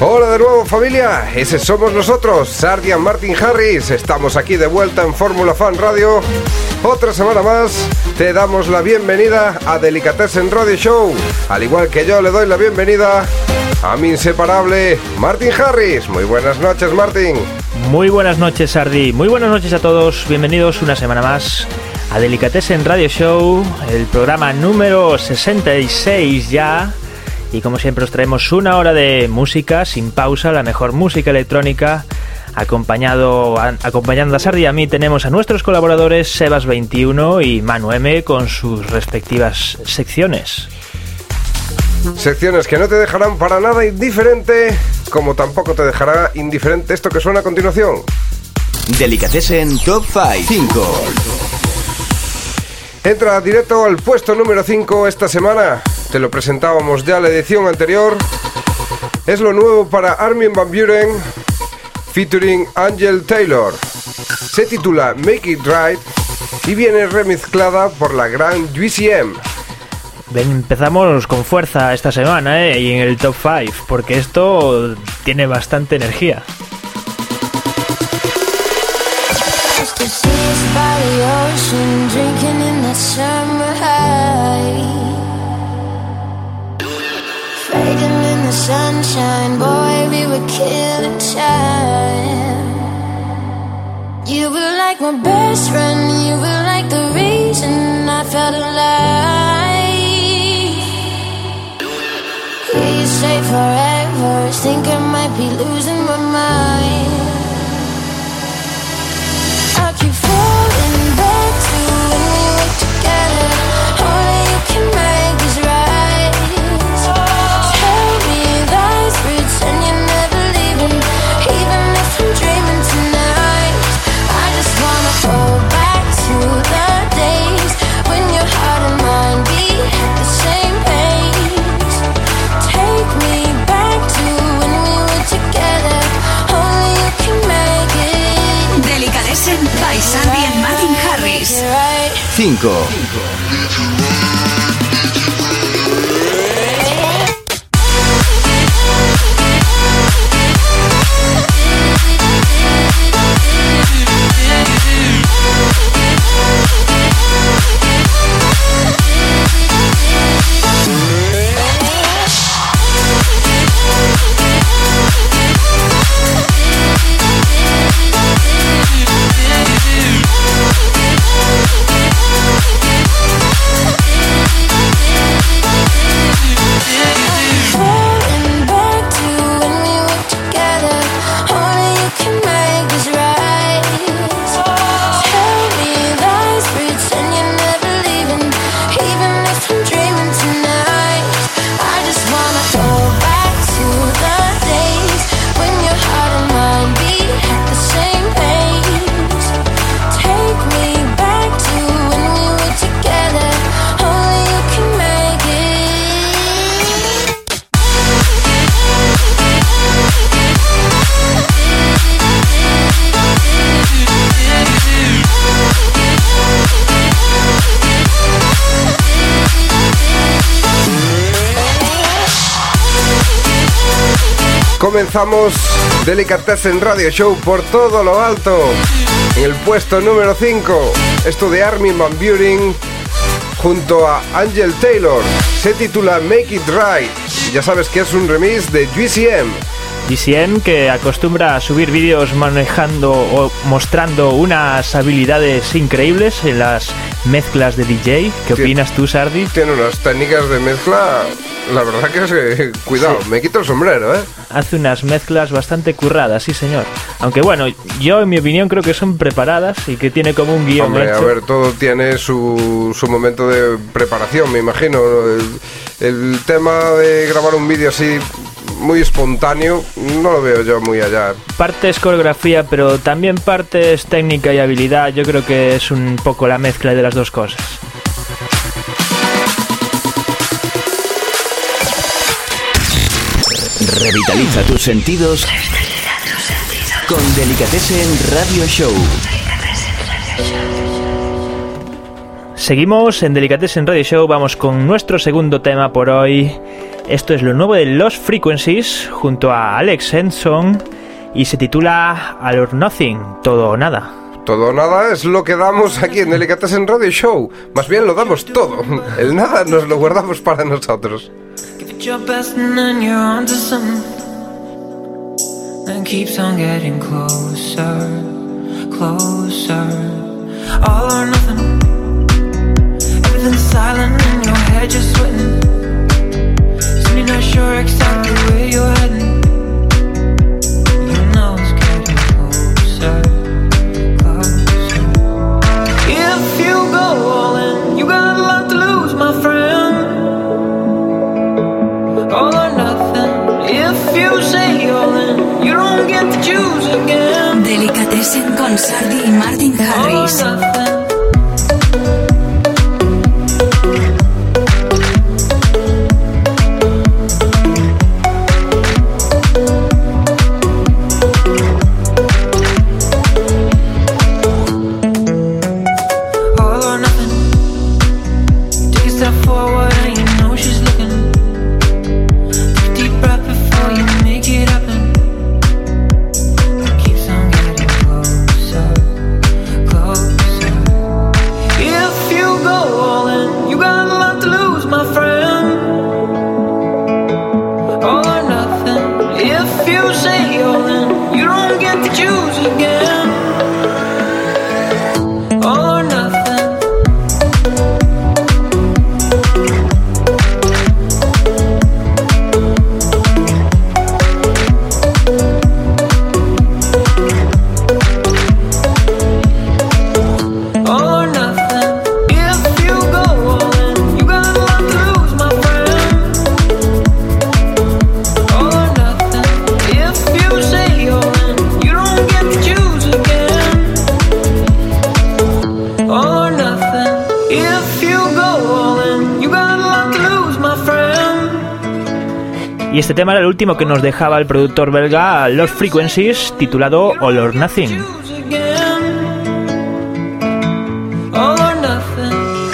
Hola de nuevo familia, ese somos nosotros, Sardian Martin Harris. Estamos aquí de vuelta en Fórmula Fan Radio. Otra semana más te damos la bienvenida a Delicatessen Radio Show. Al igual que yo le doy la bienvenida a mi inseparable Martin Harris. Muy buenas noches Martin. Muy buenas noches, Sardi. Muy buenas noches a todos. Bienvenidos una semana más a Delicatessen Radio Show, el programa número 66 ya. Y como siempre os traemos una hora de música sin pausa, la mejor música electrónica. Acompañado, a- acompañando a Sardi y a mí tenemos a nuestros colaboradores Sebas21 y Manu M con sus respectivas secciones. Secciones que no te dejarán para nada indiferente, como tampoco te dejará indiferente esto que suena a continuación. Delicatessen Top 5. 5. Entra directo al puesto número 5 esta semana. Te lo presentábamos ya la edición anterior. Es lo nuevo para Armin Van Buren featuring Angel Taylor. Se titula Make It Right y viene remezclada por la gran. Ven, empezamos con fuerza esta semana, ¿eh? Y en el top 5, porque esto tiene bastante energía. Sunshine, boy, we were killing time. You were like my best friend, you were like the reason I felt alive. Please say forever, think I might be losing my mind. I keep falling 5. Comenzamos Delicatessen Radio Show por todo lo alto. En el puesto número 5, esto de Armin Van Buren junto a Angel Taylor. Se titula Make It Right. Ya sabes que es un remix de GCM. DCM que acostumbra a subir vídeos manejando o mostrando unas habilidades increíbles en las mezclas de DJ. ¿Qué opinas tú, Sardi? Tiene unas técnicas de mezcla. La verdad que es que, cuidado, Sí. me quito el sombrero, ¿eh? Hace unas mezclas bastante curradas, sí señor. Aunque bueno, yo en mi opinión creo que son preparadas y que tiene como un guion Hombre, a ver, todo tiene su, su momento de preparación, me imagino. El, el tema de grabar un vídeo así muy espontáneo, no lo veo yo muy allá. Parte es coreografía, pero también parte es técnica y habilidad. Yo creo que es un poco la mezcla de las dos cosas. Revitaliza tus sentidos. Con Delicatessen Radio Show. Seguimos en Delicatessen Radio Show, vamos con nuestro segundo tema por hoy. Esto es lo nuevo de Lost Frequencies junto a Alex Henson y se titula All or Nothing, todo o nada. Todo o nada es lo que damos aquí en Delicatessen Radio Show. Más bien lo damos todo. El nada nos lo guardamos para nosotros. Give it your best and keeps on getting closer, closer. All or nothing. Everything's silent in your head, you're sweating. Soon you're not sure exactly where you're heading. You know it's getting closer, closer. Y este tema era el último que nos dejaba el productor belga Lost Frequencies, titulado All or Nothing. Choose again. All or nothing.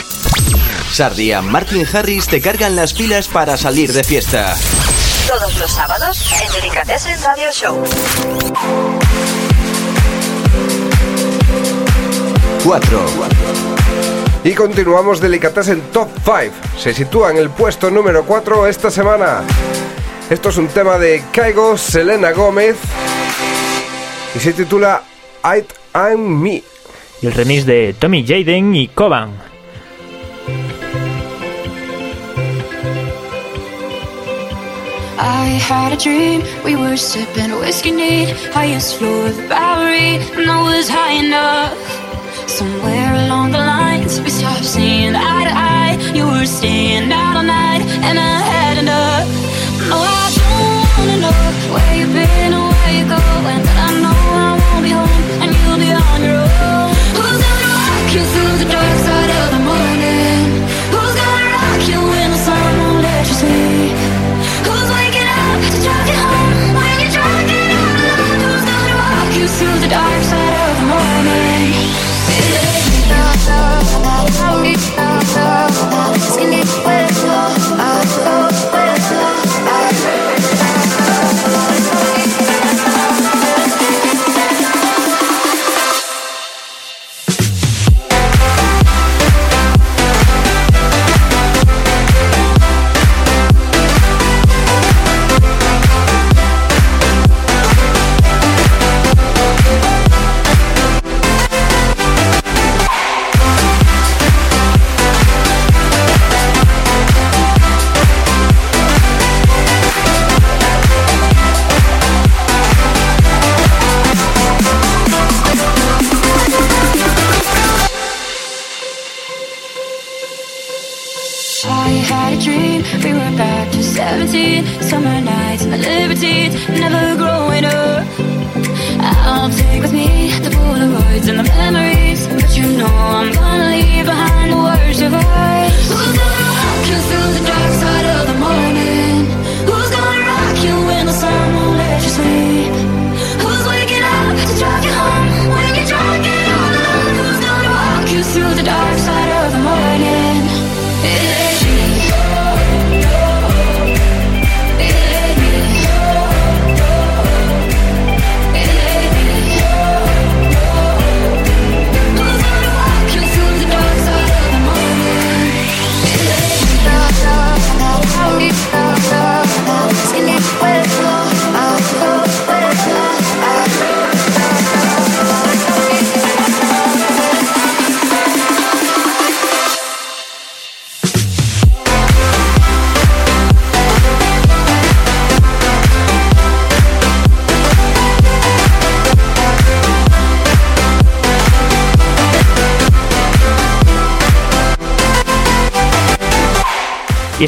Sardi y Martin Harris te cargan las pilas para salir de fiesta. Todos los sábados en Delicatessen Radio Show. 4. Y continuamos Delicatessen Top 5. Se sitúa en el puesto número 4 esta semana. Esto es un tema de Kaigo Selena Gómez y se titula It and Me. Y el remix de Tommy Jaden y Coban. I had a dream, we were sipping whiskey neat, highest floor of the Bowery, and I was high enough. Somewhere along the lines, we stopped seeing eye to eye. You were staying out all night, and I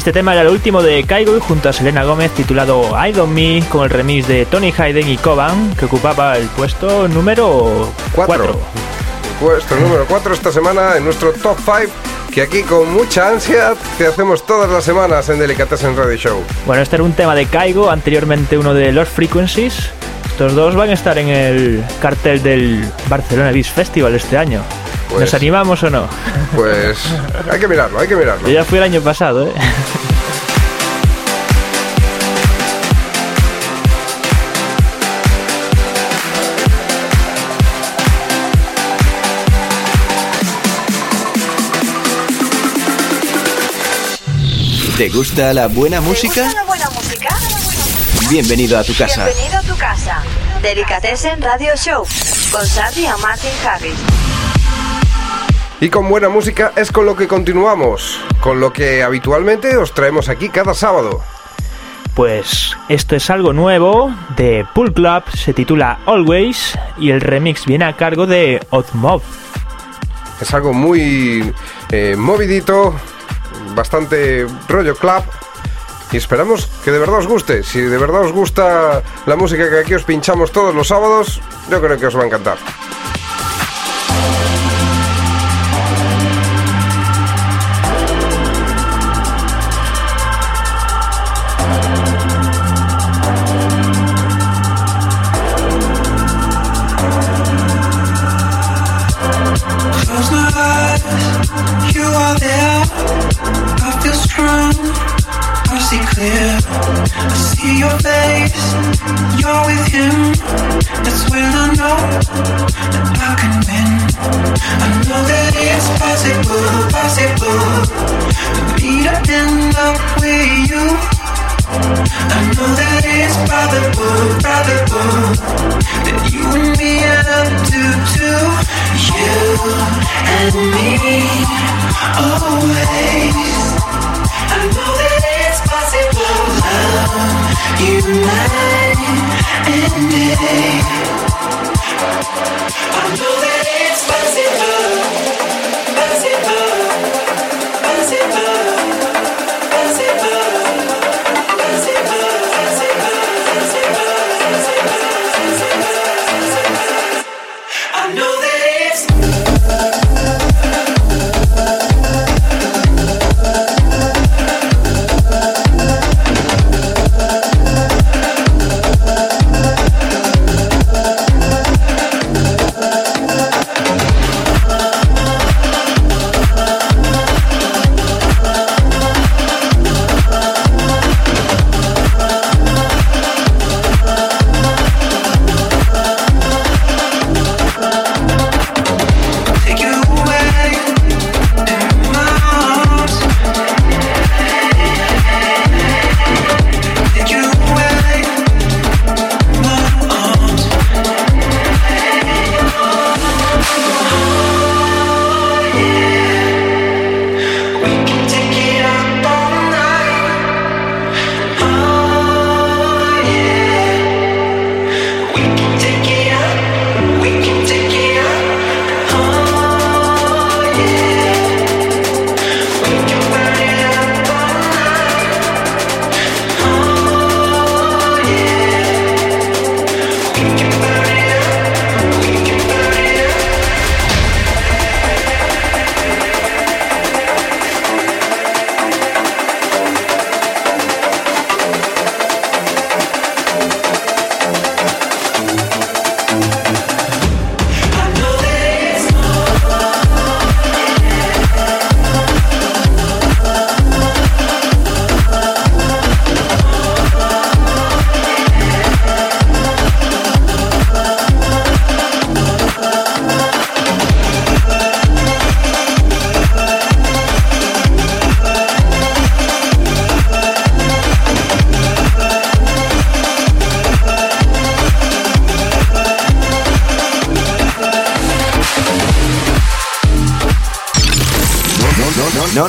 este tema era el último de Kaigo junto a Selena Gómez titulado I Don't Me con el remix de Tony Hayden y Coban que ocupaba el puesto número Cuatro. 4. Puesto número 4 esta semana en nuestro top 5 que aquí con mucha ansia te hacemos todas las semanas en Delicatessen Radio Show. Bueno, este era un tema de Kaigo, anteriormente uno de Los Frequencies. Estos dos van a estar en el cartel del Barcelona Beach Festival este año. ¿Nos Pues- animamos o no? Pues hay que mirarlo, hay que mirarlo. Yo ya fui el año pasado, ¿eh? ¿Te gusta la buena ¿Te música? gusta la buena música? Bienvenido a tu casa. Bienvenido a tu casa. Delicatessen Radio Show con Sandy y Martin Harris. Y con buena música es con lo que continuamos, con lo que habitualmente os traemos aquí cada sábado. Pues esto es algo nuevo de Pool Club, se titula Always y el remix viene a cargo de Mob. Es algo muy eh, movidito, bastante rollo club. Y esperamos que de verdad os guste. Si de verdad os gusta la música que aquí os pinchamos todos los sábados, yo creo que os va a encantar. Clear. I see your face, you're with him. That's when I know that I can win. I know that it's possible, possible. For me to end up with you. I know that it's probable, probable that you and me end up to two. You and me, always. I know that it's possible, possible,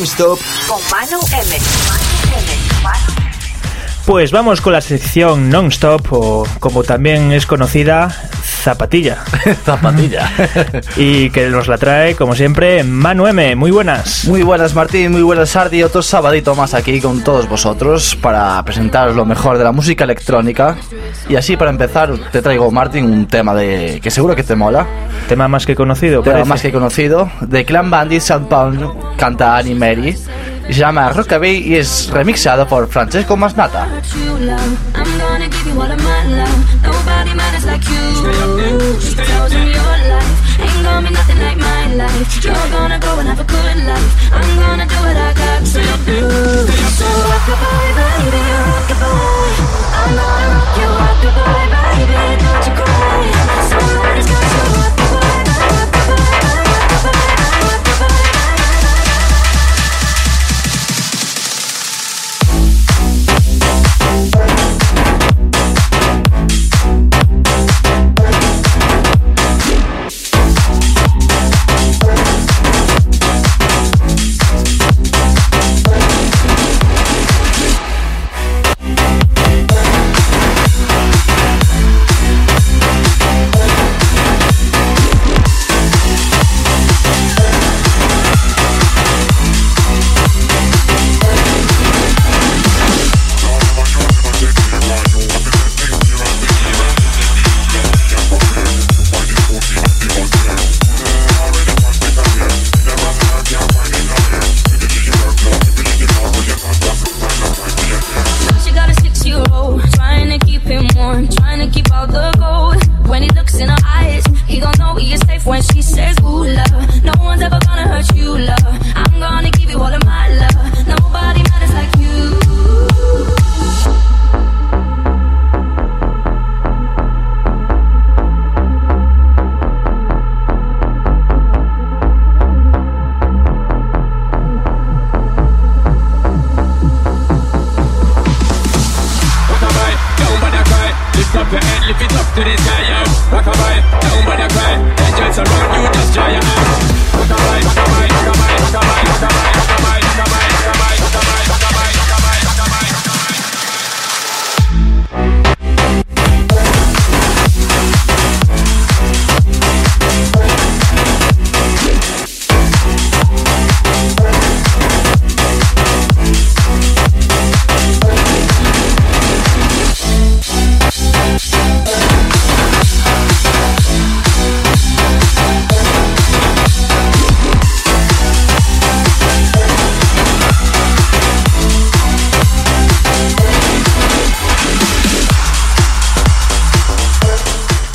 Non-stop con Manu M. Pues vamos con la sección non-stop o como también es conocida, Zapatilla. Zapatilla. y que nos la trae, como siempre, Manu M. Muy buenas. Muy buenas Martín, muy buenas Sardi, otro sabadito más aquí con todos vosotros para presentaros lo mejor de la música electrónica. Y así para empezar te traigo Martín un tema de que seguro que te mola, Tema más que conocido, tema parece. más que conocido, de Clan Bandit Sound Pound, canta Annie Mary se llama Rockabye y es remixado por Francesco Masnata.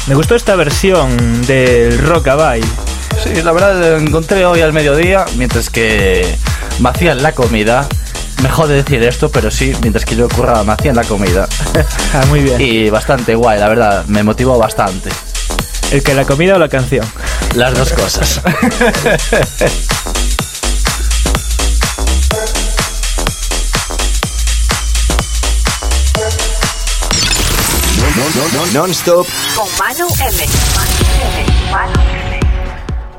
Me gustó esta versión del Rockabye. Sí, la verdad lo encontré hoy al mediodía mientras que me hacían la comida. Mejor de decir esto, pero sí, mientras que yo curraba me hacían la comida. Ah, muy bien. y bastante guay, la verdad, me motivó bastante. ¿El que la comida o la canción? Las dos cosas. Non-stop Con Manu M. Manu M. Manu M.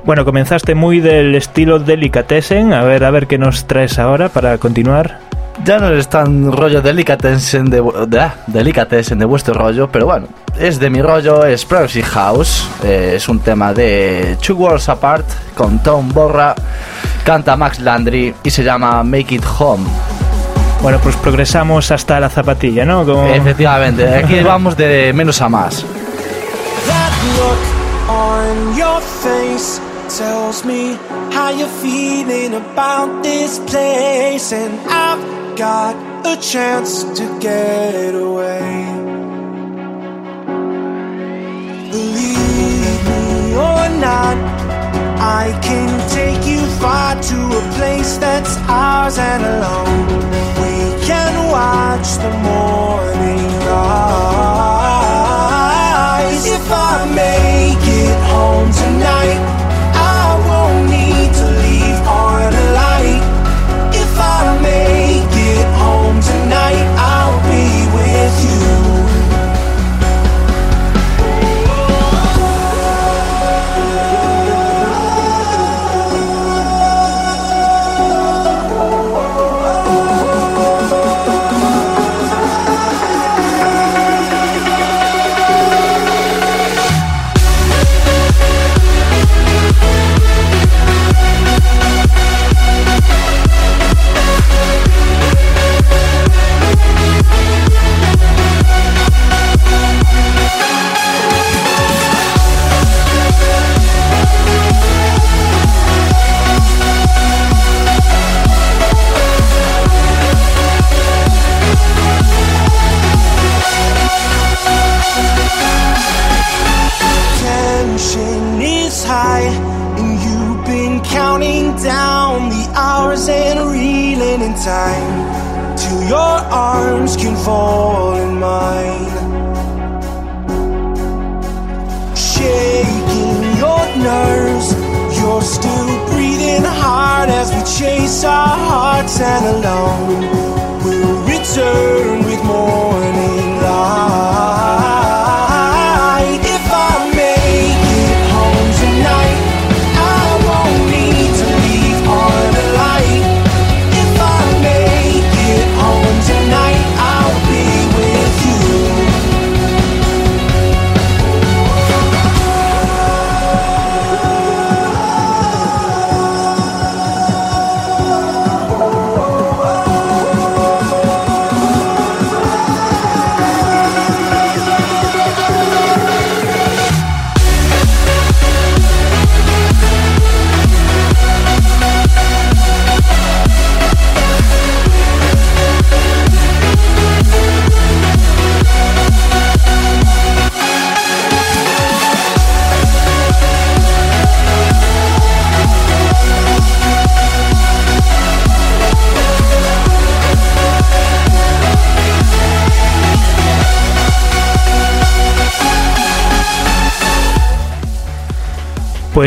Bueno, comenzaste muy del estilo Delicatessen. A ver, a ver qué nos traes ahora para continuar. Ya no es tan rollo delicatessen de, de, ah, delicatessen de vuestro rollo, pero bueno, es de mi rollo, es Privacy House, eh, es un tema de Two Worlds Apart con Tom Borra, canta Max Landry y se llama Make It Home. Bueno, pues progresamos hasta la zapatilla, ¿no? Como... Efectivamente, aquí vamos de menos a más. That look on your face tells me how you're feeling about this place, and I've got a chance to get away. Believe me or not, I can take you far to a place that's ours and alone. Can watch the morning rise. If I make it home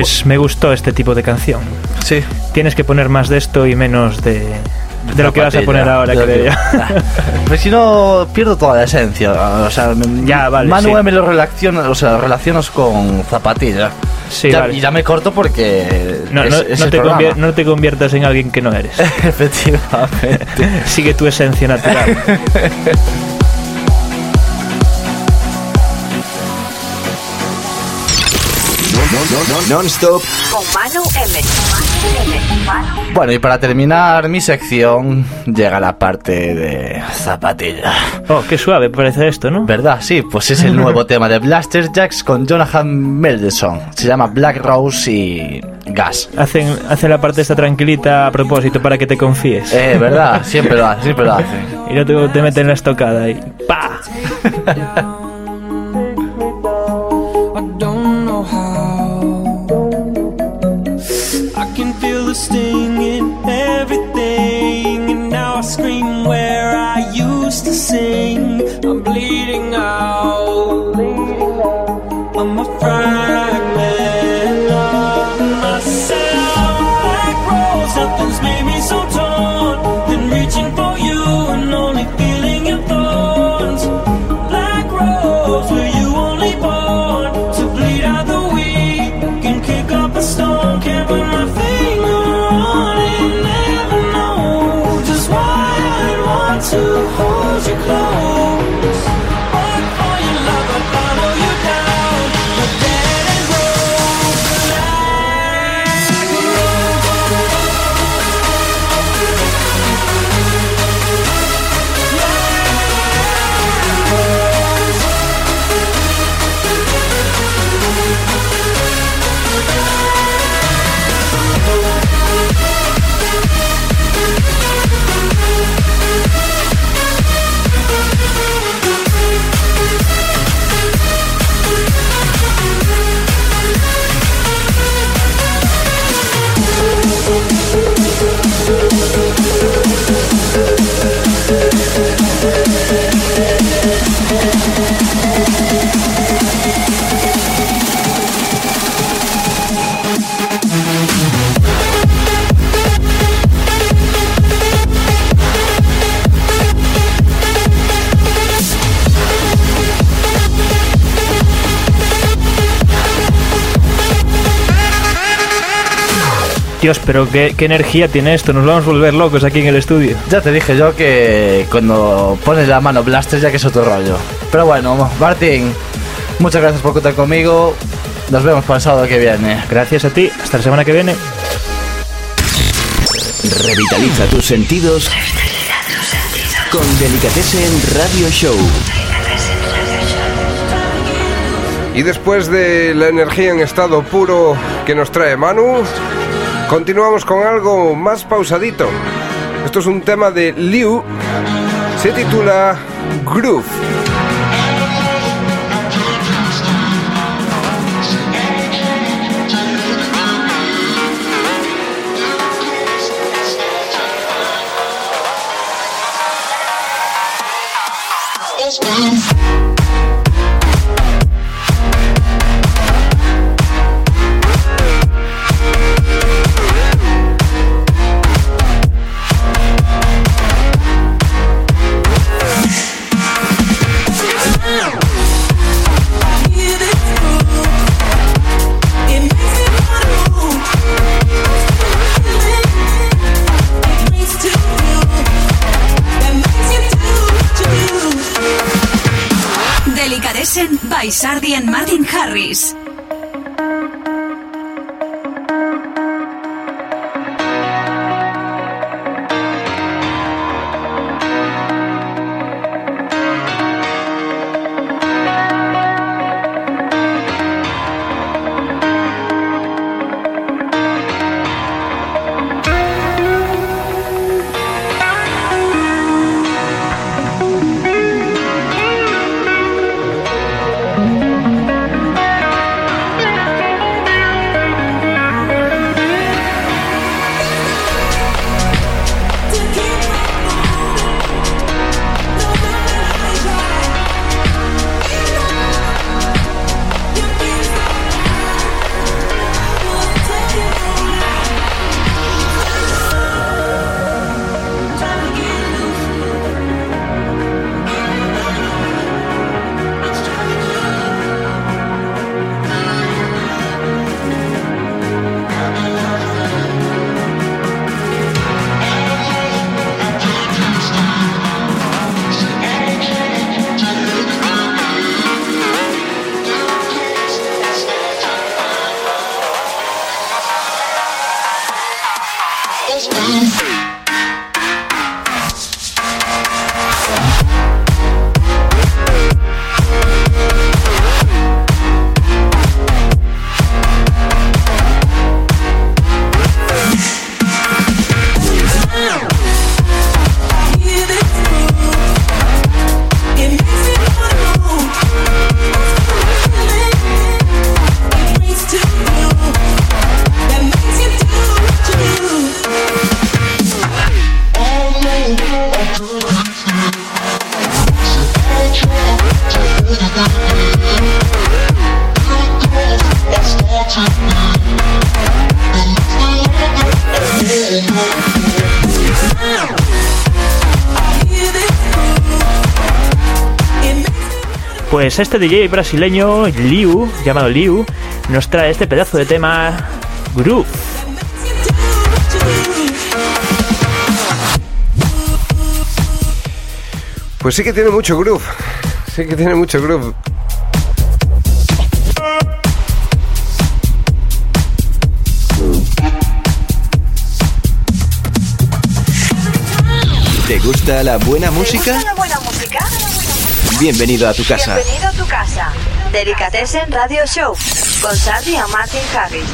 Pues me gustó este tipo de canción. Sí. Tienes que poner más de esto y menos de, de lo que vas a poner ahora, creo yo. Pues si no, pierdo toda la esencia. O sea, Ya, vale, Manu sí. me lo relaciona, o sea, relacionas con zapatilla. Sí, Ya- vale. Y ya me corto porque. No, es- no- es no te convier- no te conviertas en alguien que no eres. Efectivamente. Sigue tu esencia natural. Non-stop Con Manu M. Bueno, y para terminar mi sección, llega la parte de zapatilla. Oh, qué suave parece esto, ¿no? ¿Verdad? Sí, pues es el nuevo tema de Blaster Jacks con Jonathan Meldeson. Se llama Black Rose y Gas. Hacen, hacen la parte esta tranquilita a propósito para que te confíes. Eh, ¿verdad? Siempre lo hace, siempre lo hace. Y no te, te meten la estocada y ¡pa! can feel the sting in everything, and now I scream where I used to sing. I'm bleeding out. I'm a fragment Dios, pero qué, qué energía tiene esto. Nos vamos a volver locos aquí en el estudio. Ya te dije yo que cuando pones la mano Blaster ya que es otro rollo. Pero bueno, Martín, muchas gracias por contar conmigo. Nos vemos para el sábado que viene. Gracias a ti. Hasta la semana que viene. Revitaliza tus sentidos con Delicatessen Radio Show. Y después de la energía en estado puro que nos trae Manu, Continuamos con algo más pausadito. Esto es un tema de Liu. Se titula Groove. Pues este DJ brasileño, Liu, llamado Liu, nos trae este pedazo de tema Groove. Pues sí que tiene mucho groove. Sí que tiene mucho groove. ¿Te gusta la buena música? Bienvenido a tu casa. Bienvenido a tu casa. Delicatessen Radio Show con Sardi y Martin Harris.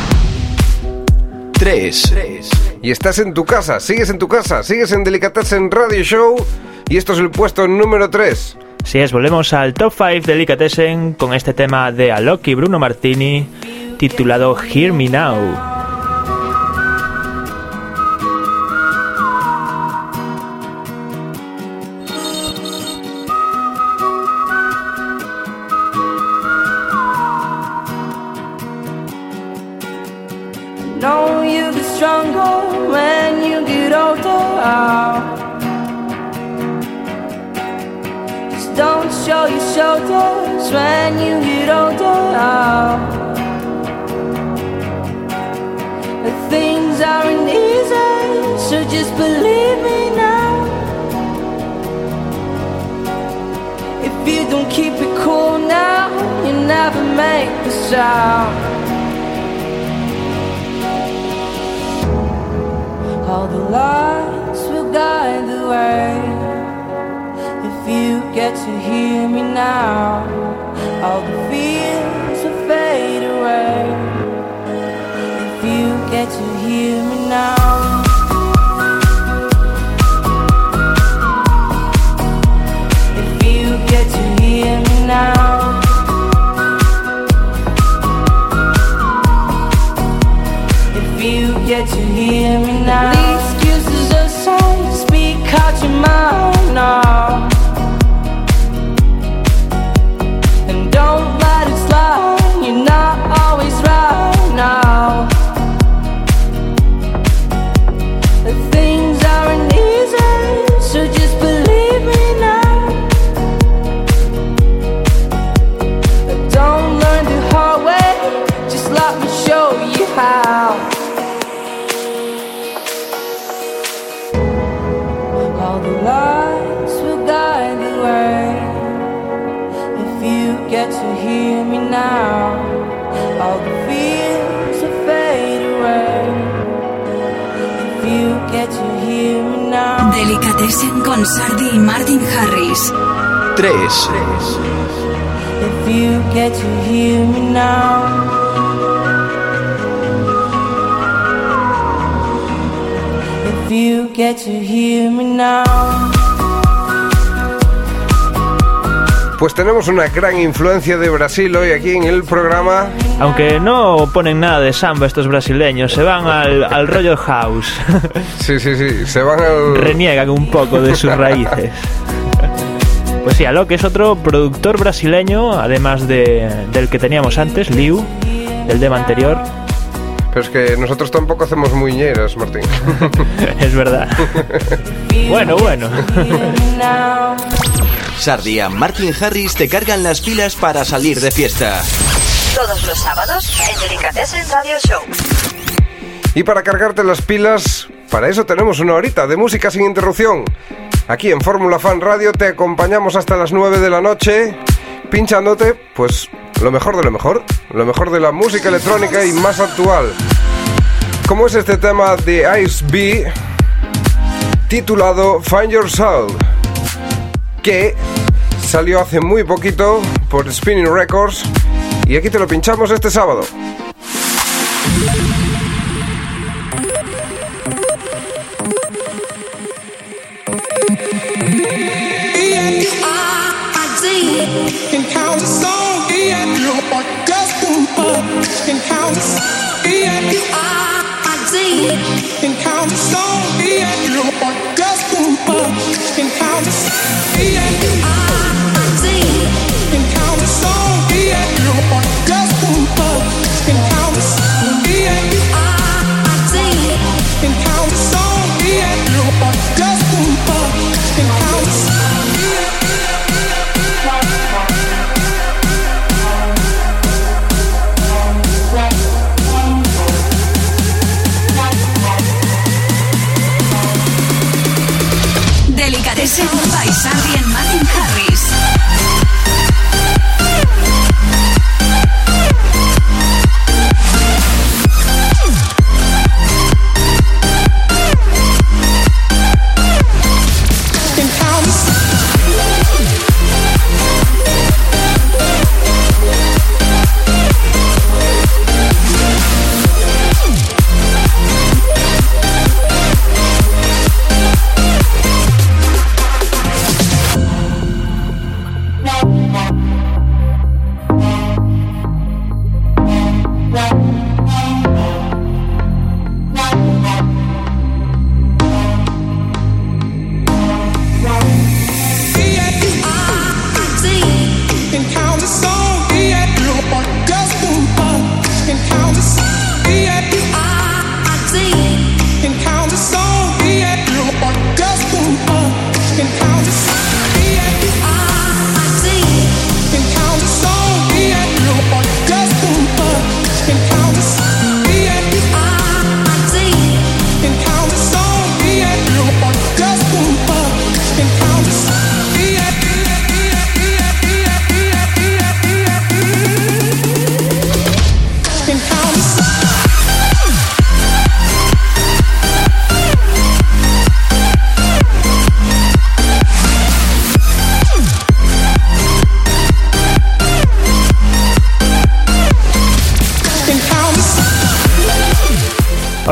3. Y estás en tu casa, sigues en tu casa, sigues en Delicatessen Radio Show y esto es el puesto número 3. Si es, volvemos al Top 5 Delicatessen con este tema de Alok y Bruno Martini titulado Hear Me Now. Believe me now. If you don't keep it cool now, you never make the sound. All the lights will guide the way. If you get to hear me now, all the fears will fade away. If you get to hear me now. Get to hear me now. The excuses aside, speak out your mind tenemos una gran influencia de Brasil hoy aquí en el programa. Aunque no ponen nada de samba estos brasileños, se van al, al rollo house. Sí, sí, sí, se van al... Reniegan un poco de sus raíces. Pues sí, Alok es otro productor brasileño, además de, del que teníamos antes, Liu, el tema anterior. Pero es que nosotros tampoco hacemos muñeras, Martín. es verdad. bueno, bueno. Sardi y Martin Harris te cargan las pilas para salir de fiesta. Todos los sábados en Delicatessen Radio Show. Y para cargarte las pilas, para eso tenemos una horita de música sin interrupción. Aquí en Fórmula Fan Radio te acompañamos hasta las 9 de la noche, pinchándote, pues, lo mejor de lo mejor, lo mejor de la música electrónica y más actual. Como es este tema de Ice B, titulado Find Your Soul, que salió hace muy poquito por Spinning Records, y aquí te lo pinchamos este sábado.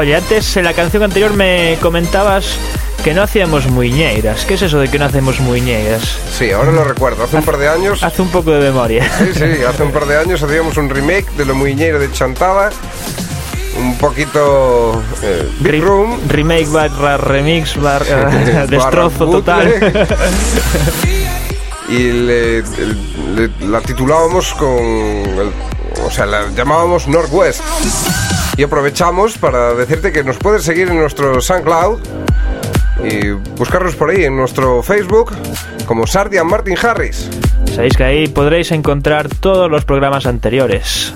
Oye, antes en la canción anterior me comentabas que no hacíamos muñeiras. ¿Qué es eso de que no hacemos muñeiras? Sí, ahora lo recuerdo. Hace un par de años. Hace un poco de memoria. Sí, sí, hace un par de años hacíamos un remake de Lo Muñeiro de Chantada. Un poquito. eh, Big Re- Room. Remake barra remix barra destrozo total. y le- le- la titulábamos con. el- o sea, la llamábamos Northwest. Y aprovechamos para decirte que nos puedes seguir en nuestro SoundCloud y buscarnos por ahí en nuestro Facebook como Sardian Martin Harris. Sabéis que ahí podréis encontrar todos los programas anteriores.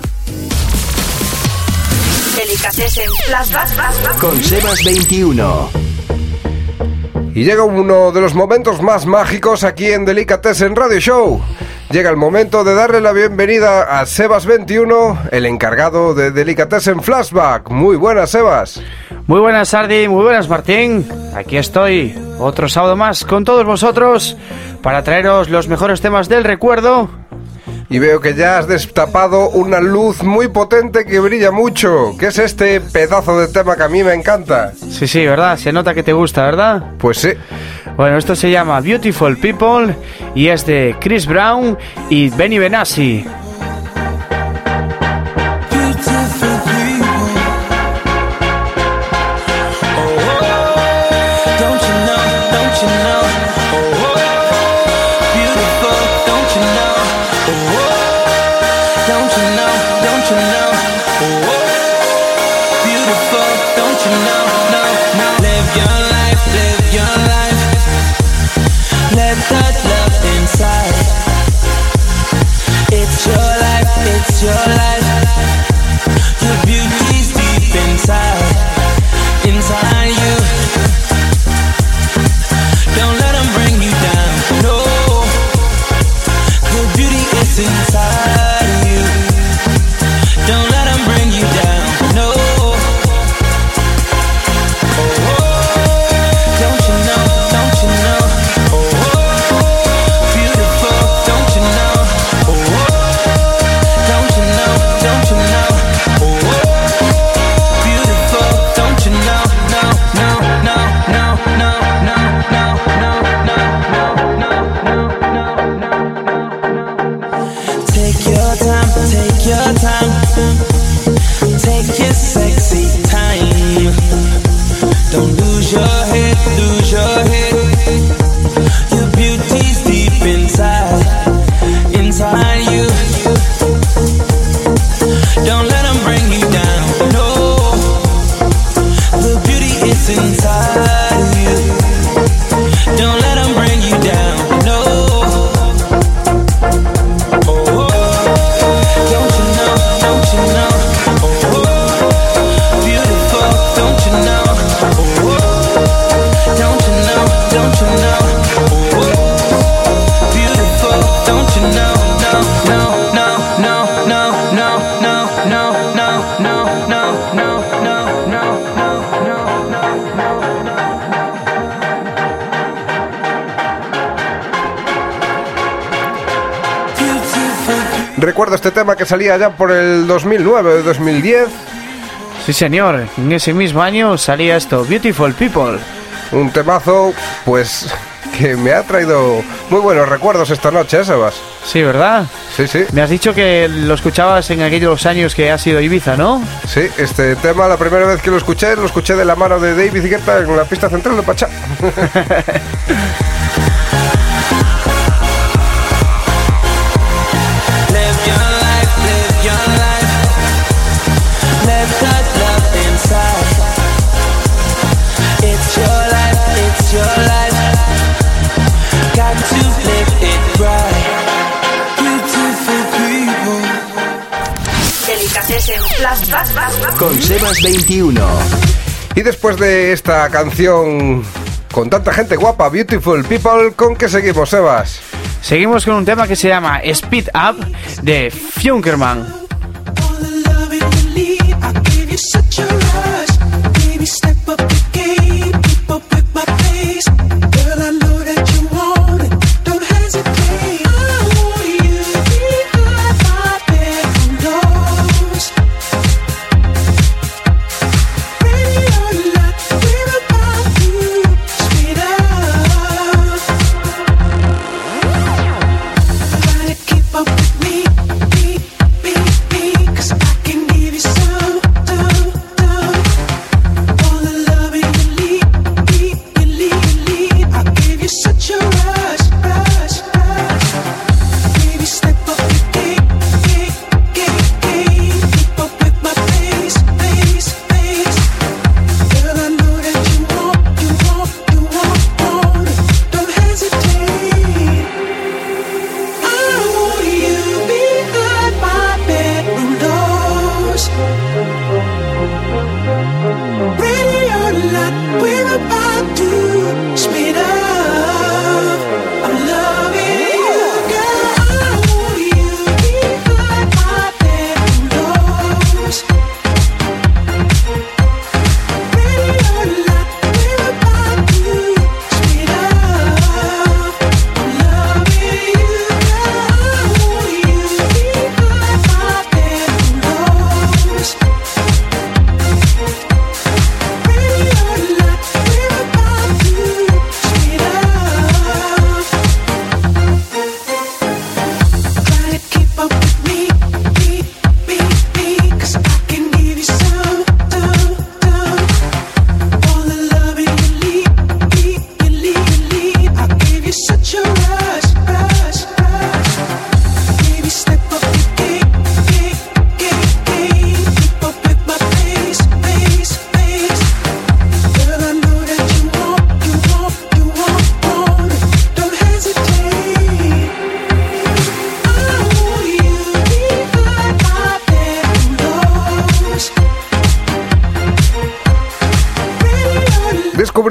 Con Sebas 21. Y llega uno de los momentos más mágicos aquí en Delicatessen Radio Show. Llega el momento de darle la bienvenida a Sebas21, el encargado de Delicatessen Flashback. Muy buenas, Sebas. Muy buenas, Sardi, muy buenas, Martín. Aquí estoy, otro sábado más con todos vosotros para traeros los mejores temas del recuerdo. Y veo que ya has destapado una luz muy potente que brilla mucho. ¿Qué es este pedazo de tema que a mí me encanta? Sí, sí, ¿verdad? Se nota que te gusta, ¿verdad? Pues sí. Bueno, esto se llama Beautiful People y es de Chris Brown y Benny Benassi. Que salía ya por el 2009 o 2010. Sí, señor, en ese mismo año salía esto, Beautiful People. Un temazo, pues, que me ha traído muy buenos recuerdos esta noche, ¿eh, Sebas? Sí, ¿verdad? Sí, sí. Me has dicho que lo escuchabas en aquellos años que has ido a Ibiza, ¿no? Sí, este tema, la primera vez que lo escuché, lo escuché de la mano de David Guetta en la pista central de Pachá. Con Sebas 21. Y después de esta canción con tanta gente guapa, Beautiful People, ¿con qué seguimos, Sebas? Seguimos con un tema que se llama Speed Up de Funkerman.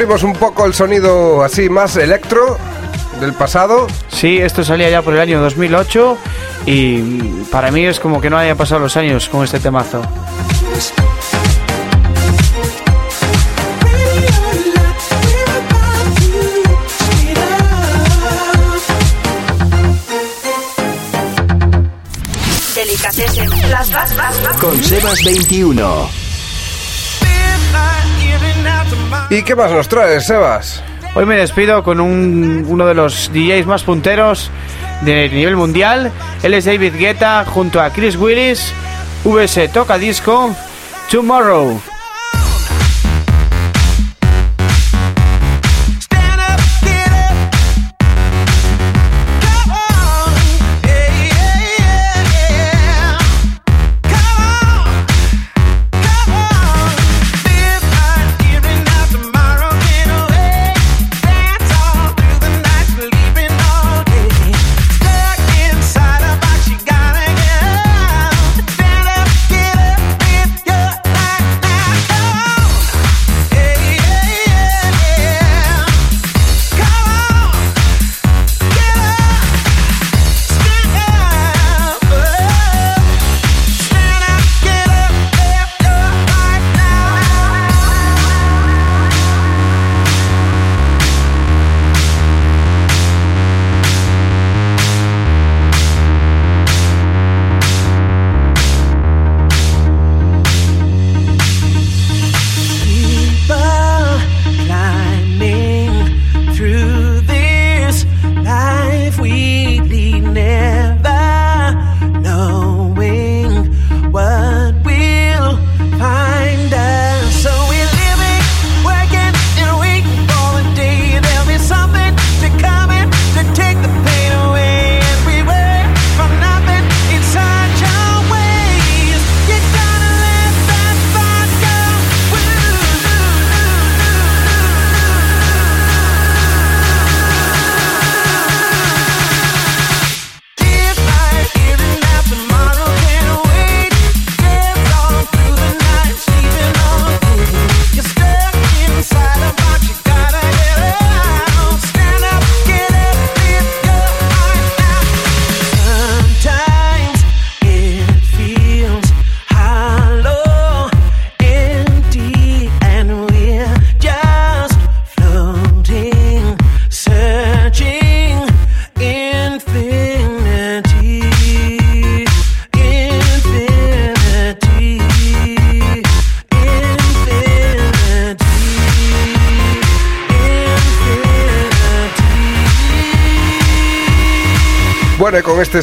Un poco el sonido así más electro del pasado. Sí, esto salía ya por el año 2008 y para mí es como que no hayan pasado los años con este temazo. Con Sebas 21. ¿Y qué más nos traes, Sebas? Hoy me despido con un- uno de los DJs más punteros de nivel mundial. Él es David Guetta junto a Chris Willis. VS Toca Disco. Tomorrow.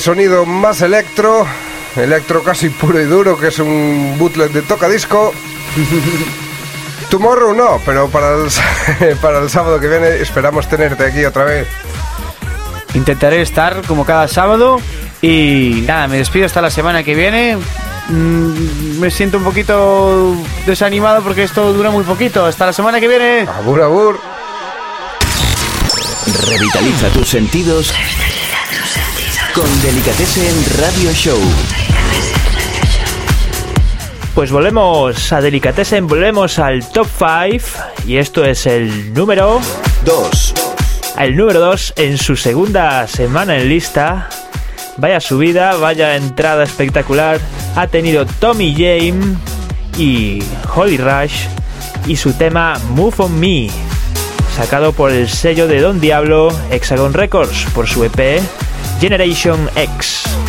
Sonido más electro, electro casi puro y duro, que es un bootleg de tocadisco. Tomorrow no, pero para el, para el sábado que viene esperamos tenerte aquí otra vez. Intentaré estar como cada sábado. Y nada, me despido hasta la semana que viene. Mm, me siento un poquito desanimado porque esto dura muy poquito. Hasta la semana que viene. Abur, abur. Revitaliza tus sentidos con Delicatessen Radio Show. Pues volvemos a Delicatessen, volvemos al top 5 y esto es el número 2. El número 2 en su segunda semana en lista. Vaya subida, vaya entrada espectacular. Ha tenido Tommy James y Holly Rush y su tema Move on Me, sacado por el sello de Don Diablo Hexagon Records por su EP Generation X.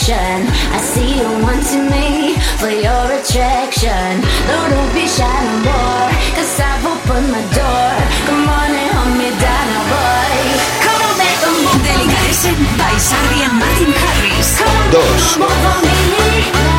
connection. I see you wanting me for your attraction. No, don't be shy no more. Cause I've opened my door. Come on and hold me down now, boy. Come on, make a move. Delicatessen by Sardi and Martin Harris. Dos.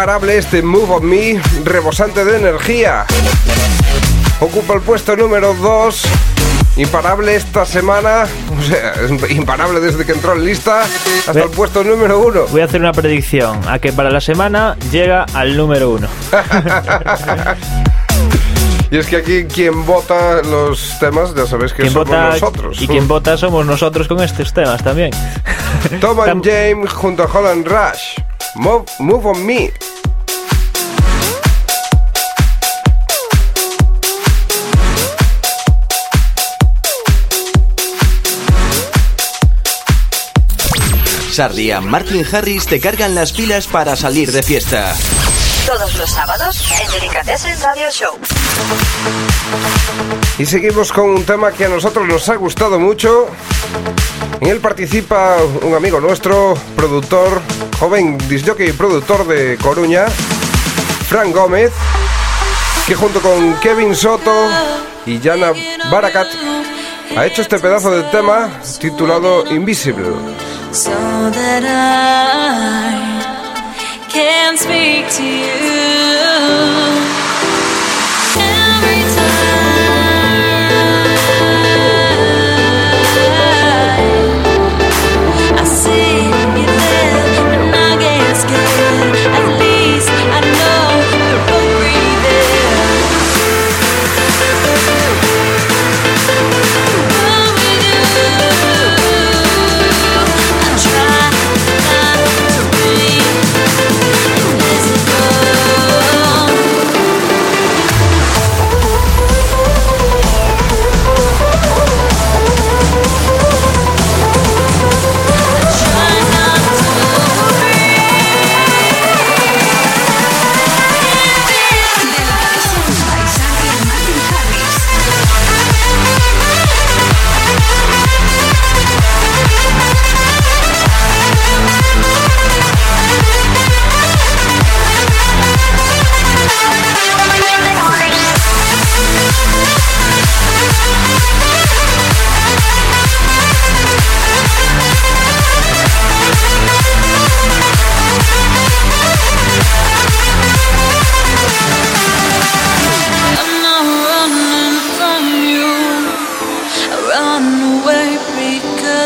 Imparable este Move on Me, rebosante de energía. Ocupa el puesto número 2. Imparable esta semana, o sea, imparable desde que entró en lista hasta el puesto número 1. Voy a hacer una predicción a que para la semana llega al número uno. Y es que aquí quien vota los temas, ya sabéis que somos vota nosotros. y quien vota somos nosotros con estos temas también. Tom and James junto a Holland Rush. Move, move on me. Sardi Martin Harris te cargan las pilas para salir de fiesta. Todos los sábados en Delicatessen Radio Show. Y seguimos con un tema que a nosotros nos ha gustado mucho. En él participa un amigo nuestro, productor, joven disjockey y productor de Coruña, Frank Gómez, que junto con Kevin Soto y Jana Barakat ha hecho este pedazo de tema titulado Invisible. So that I can speak to you.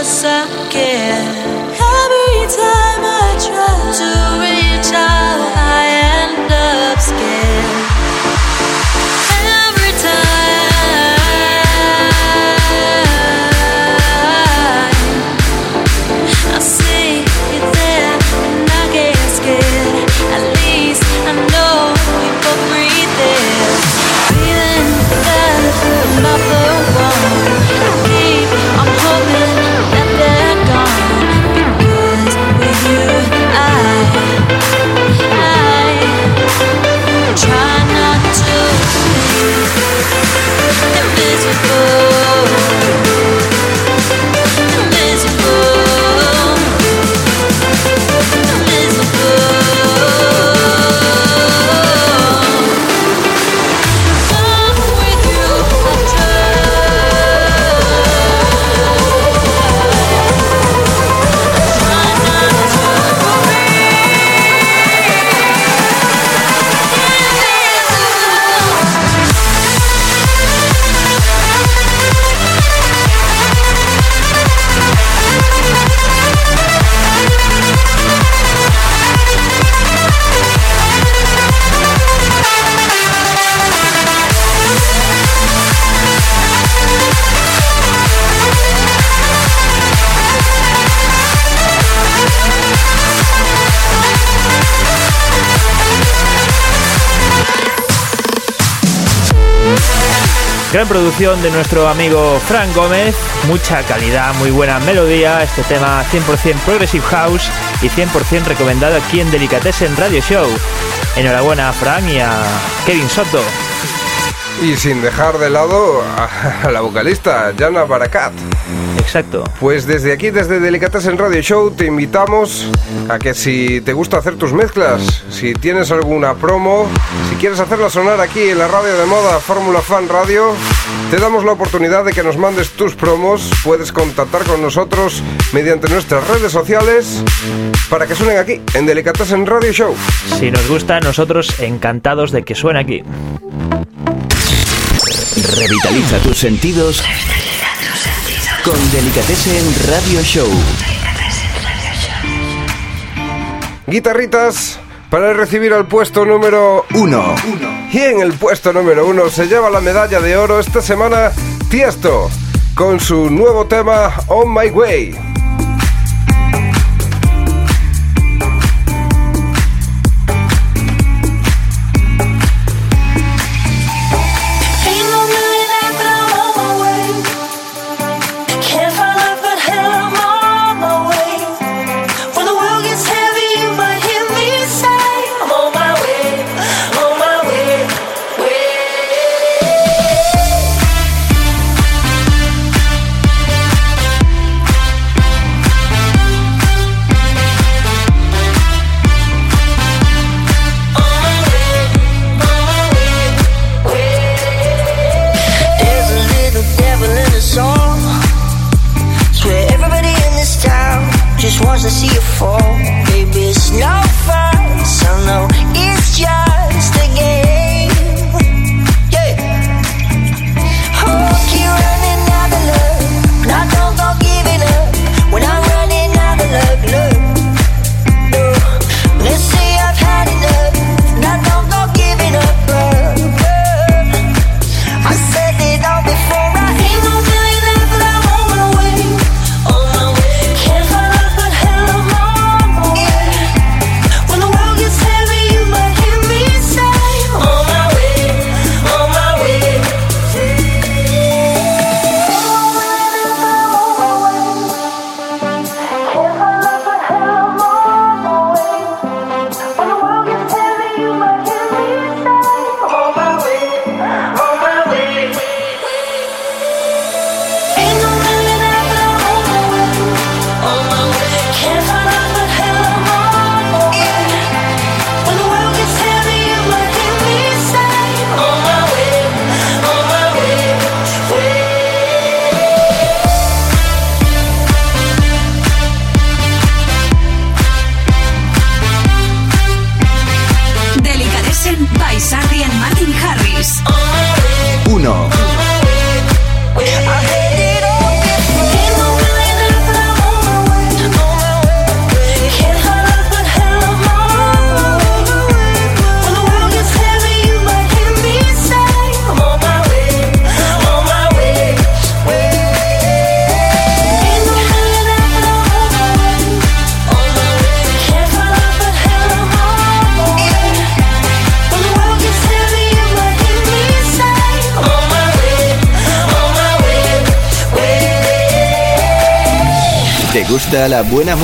Because I care. Every time I try to gran producción de nuestro amigo Frank Gómez, mucha calidad, muy buena melodía, este tema 100% Progressive House y 100% recomendado aquí en Delicatessen Radio Show. Enhorabuena a Frank y a Kevin Soto. Y sin dejar de lado a, la vocalista, Jana Barakat. Exacto. Pues desde aquí, desde Delicatessen Radio Show, te invitamos a que si te gusta hacer tus mezclas, si tienes alguna promo, si quieres hacerla sonar aquí en la radio de moda Fórmula Fan Radio, te damos la oportunidad de que nos mandes tus promos. Puedes contactar con nosotros mediante nuestras redes sociales para que suenen aquí en Delicatessen Radio Show. Si nos gusta, nosotros encantados de que suene aquí. Revitaliza tus sentidos con Delicatessen Radio Show. Guitarritas para recibir al puesto número uno. Y en el puesto número uno se lleva la medalla de oro esta semana Tiesto con su nuevo tema On My Way.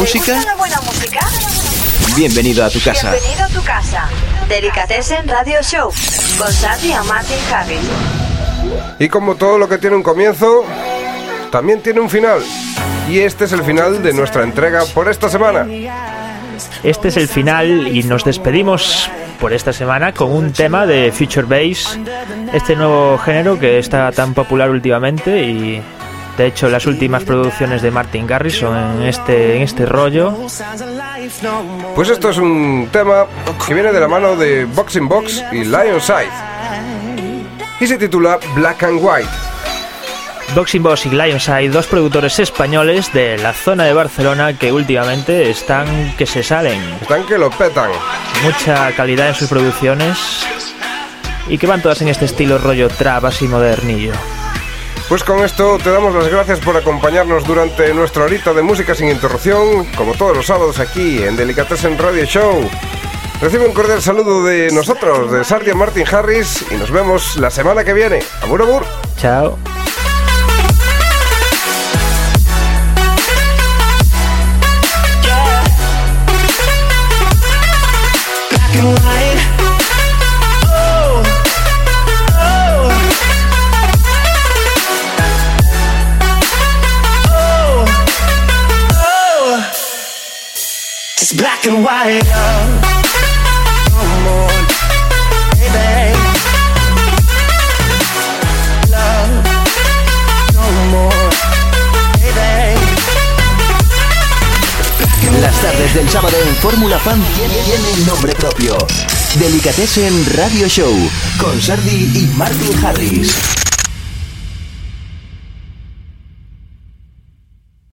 Música? ¿Una buena música? Bienvenido a tu casa. Bienvenido a tu casa. Delicatessen Radio Show con Sandy y Martin Harris. Y como todo lo que tiene un comienzo, también tiene un final. Y este es el final de nuestra entrega por esta semana. Este es el final y nos despedimos por esta semana con un tema de Future Bass, este nuevo género que está tan popular últimamente y de hecho las últimas producciones de Martin Garrison en este, en este rollo. Pues esto es un tema que viene de la mano de Boxing Box y Lionside. Y se titula Black and White. Boxing Boss y Lionside, dos productores españoles de la zona de Barcelona que últimamente están que se salen. Están que lo petan. Mucha calidad en sus producciones y que van todas en este estilo rollo trap así modernillo. Pues con esto te damos las gracias por acompañarnos durante nuestra horita de música sin interrupción, como todos los sábados aquí en Delicatessen Radio Show. Recibe un cordial saludo de nosotros, de Sardia Martin Harris, y nos vemos la semana que viene. Abur, abur. Chao. black Black and white. Las tardes del sábado en Fórmula Fan tienen nombre propio. Delicatessen Radio Show con Sardi y Martin Harris.